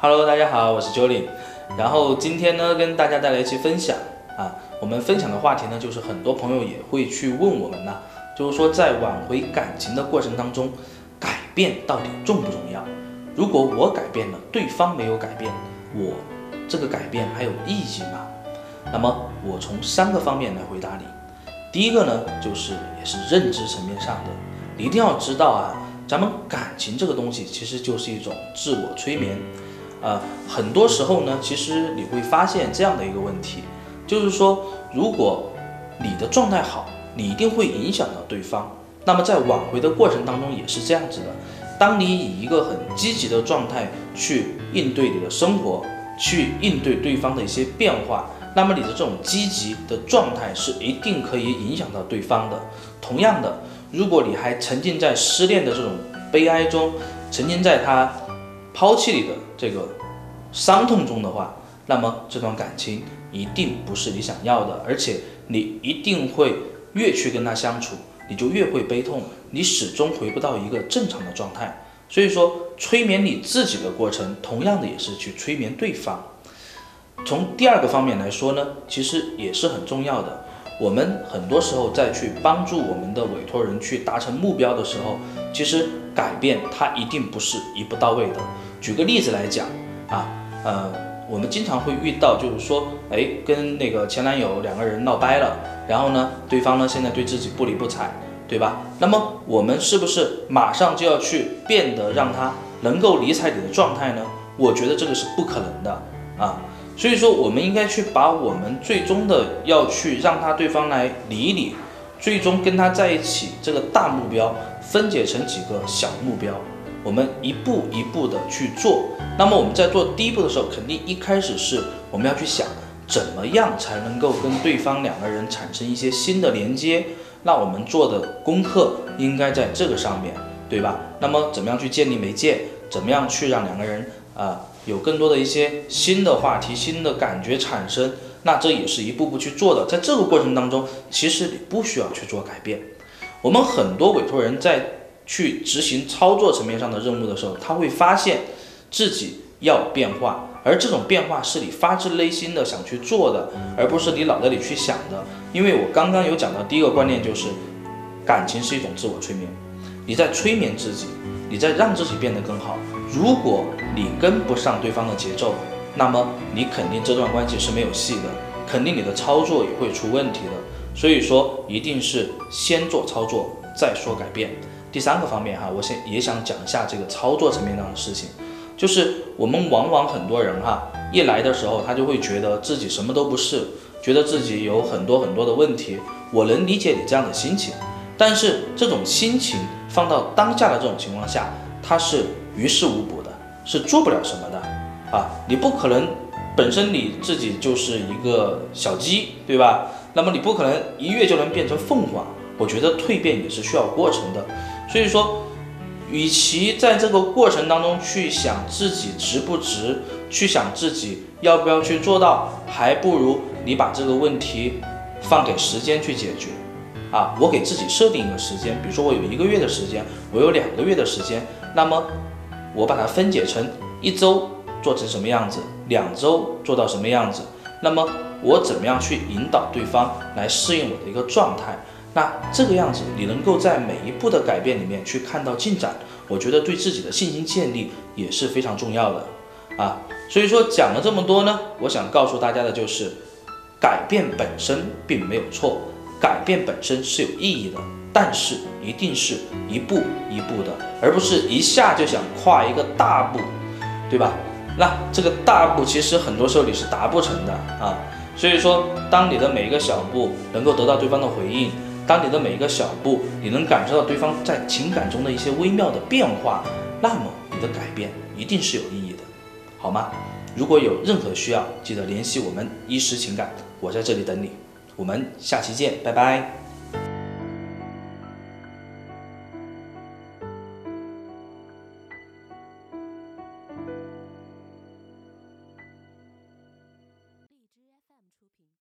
Hello，大家好，我是 Jolin。然后今天呢，跟大家带来一期分享啊。我们分享的话题呢，就是很多朋友也会去问我们呢，就是说在挽回感情的过程当中，改变到底重不重要？如果我改变了，对方没有改变，我这个改变还有意义吗？那么我从三个方面来回答你。第一个呢，就是也是认知层面上的，你一定要知道啊，咱们感情这个东西其实就是一种自我催眠。呃，很多时候呢，其实你会发现这样的一个问题，就是说，如果你的状态好，你一定会影响到对方。那么在挽回的过程当中也是这样子的，当你以一个很积极的状态去应对你的生活，去应对对方的一些变化。那么你的这种积极的状态是一定可以影响到对方的。同样的，如果你还沉浸在失恋的这种悲哀中，沉浸在他抛弃你的这个伤痛中的话，那么这段感情一定不是你想要的，而且你一定会越去跟他相处，你就越会悲痛，你始终回不到一个正常的状态。所以说，催眠你自己的过程，同样的也是去催眠对方。从第二个方面来说呢，其实也是很重要的。我们很多时候在去帮助我们的委托人去达成目标的时候，其实改变它一定不是一步到位的。举个例子来讲啊，呃，我们经常会遇到，就是说，哎，跟那个前男友两个人闹掰了，然后呢，对方呢现在对自己不理不睬，对吧？那么我们是不是马上就要去变得让他能够理睬你的状态呢？我觉得这个是不可能的啊。所以说，我们应该去把我们最终的要去让他对方来理你，最终跟他在一起这个大目标分解成几个小目标，我们一步一步的去做。那么我们在做第一步的时候，肯定一开始是我们要去想怎么样才能够跟对方两个人产生一些新的连接。那我们做的功课应该在这个上面，对吧？那么怎么样去建立媒介？怎么样去让两个人啊？有更多的一些新的话题、新的感觉产生，那这也是一步步去做的。在这个过程当中，其实你不需要去做改变。我们很多委托人在去执行操作层面上的任务的时候，他会发现自己要变化，而这种变化是你发自内心的想去做的，而不是你脑袋里去想的。因为我刚刚有讲到第一个观念，就是感情是一种自我催眠，你在催眠自己，你在让自己变得更好。如果你跟不上对方的节奏，那么你肯定这段关系是没有戏的，肯定你的操作也会出问题的。所以说，一定是先做操作再说改变。第三个方面哈，我先也想讲一下这个操作层面上的事情，就是我们往往很多人哈，一来的时候他就会觉得自己什么都不是，觉得自己有很多很多的问题。我能理解你这样的心情，但是这种心情放到当下的这种情况下，它是。于事无补的，是做不了什么的啊！你不可能本身你自己就是一个小鸡，对吧？那么你不可能一跃就能变成凤凰。我觉得蜕变也是需要过程的。所以说，与其在这个过程当中去想自己值不值，去想自己要不要去做到，还不如你把这个问题放给时间去解决啊！我给自己设定一个时间，比如说我有一个月的时间，我有两个月的时间，那么。我把它分解成一周做成什么样子，两周做到什么样子，那么我怎么样去引导对方来适应我的一个状态？那这个样子，你能够在每一步的改变里面去看到进展，我觉得对自己的信心建立也是非常重要的啊。所以说讲了这么多呢，我想告诉大家的就是，改变本身并没有错，改变本身是有意义的。但是一定是一步一步的，而不是一下就想跨一个大步，对吧？那这个大步其实很多时候你是达不成的啊。所以说，当你的每一个小步能够得到对方的回应，当你的每一个小步你能感受到对方在情感中的一些微妙的变化，那么你的改变一定是有意义的，好吗？如果有任何需要，记得联系我们医师情感，我在这里等你。我们下期见，拜拜。